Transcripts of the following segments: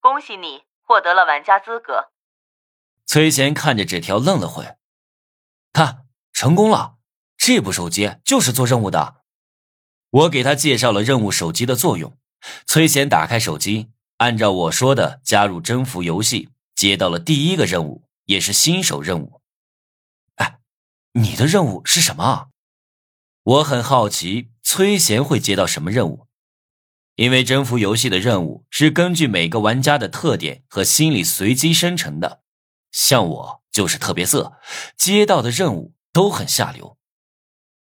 恭喜你获得了玩家资格。崔贤看着纸条愣了会，看，成功了！这部手机就是做任务的。我给他介绍了任务手机的作用。崔贤打开手机，按照我说的加入征服游戏，接到了第一个任务，也是新手任务。哎，你的任务是什么？我很好奇崔贤会接到什么任务，因为征服游戏的任务是根据每个玩家的特点和心理随机生成的。像我就是特别色，接到的任务都很下流。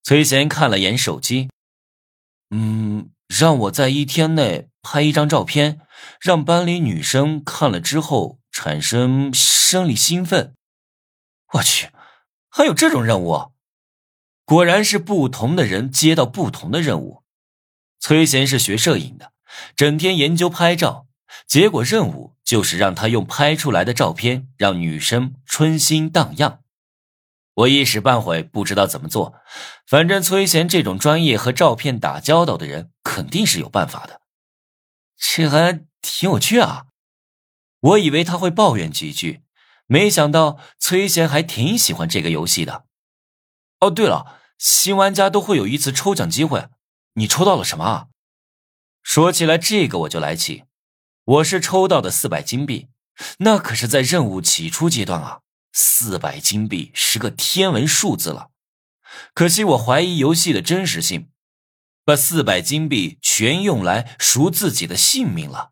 崔贤看了眼手机，嗯，让我在一天内拍一张照片，让班里女生看了之后产生生理兴奋。我去，还有这种任务？果然是不同的人接到不同的任务。崔贤是学摄影的，整天研究拍照。结果任务就是让他用拍出来的照片让女生春心荡漾。我一时半会不知道怎么做，反正崔贤这种专业和照片打交道的人肯定是有办法的。这还挺有趣啊！我以为他会抱怨几句，没想到崔贤还挺喜欢这个游戏的。哦，对了，新玩家都会有一次抽奖机会，你抽到了什么？说起来这个我就来气。我是抽到的四百金币，那可是在任务起初阶段啊！四百金币是个天文数字了。可惜我怀疑游戏的真实性，把四百金币全用来赎自己的性命了。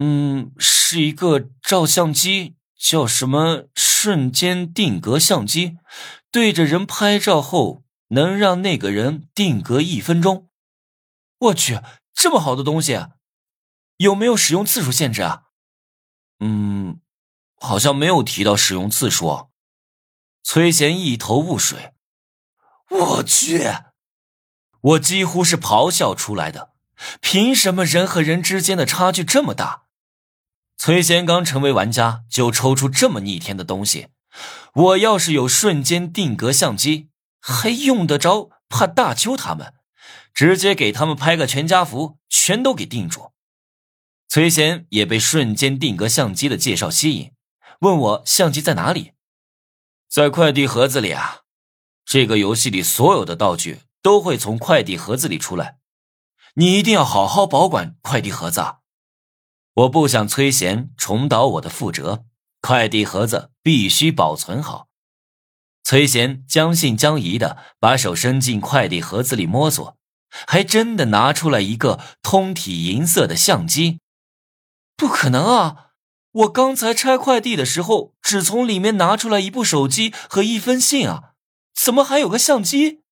嗯，是一个照相机，叫什么瞬间定格相机，对着人拍照后能让那个人定格一分钟。我去，这么好的东西！有没有使用次数限制啊？嗯，好像没有提到使用次数。崔贤一头雾水。我去，我几乎是咆哮出来的。凭什么人和人之间的差距这么大？崔贤刚成为玩家就抽出这么逆天的东西。我要是有瞬间定格相机，还用得着怕大邱他们？直接给他们拍个全家福，全都给定住。崔贤也被瞬间定格相机的介绍吸引，问我相机在哪里，在快递盒子里啊。这个游戏里所有的道具都会从快递盒子里出来，你一定要好好保管快递盒子。啊！我不想崔贤重蹈我的覆辙，快递盒子必须保存好。崔贤将信将疑的把手伸进快递盒子里摸索，还真的拿出来一个通体银色的相机。不可能啊！我刚才拆快递的时候，只从里面拿出来一部手机和一封信啊，怎么还有个相机？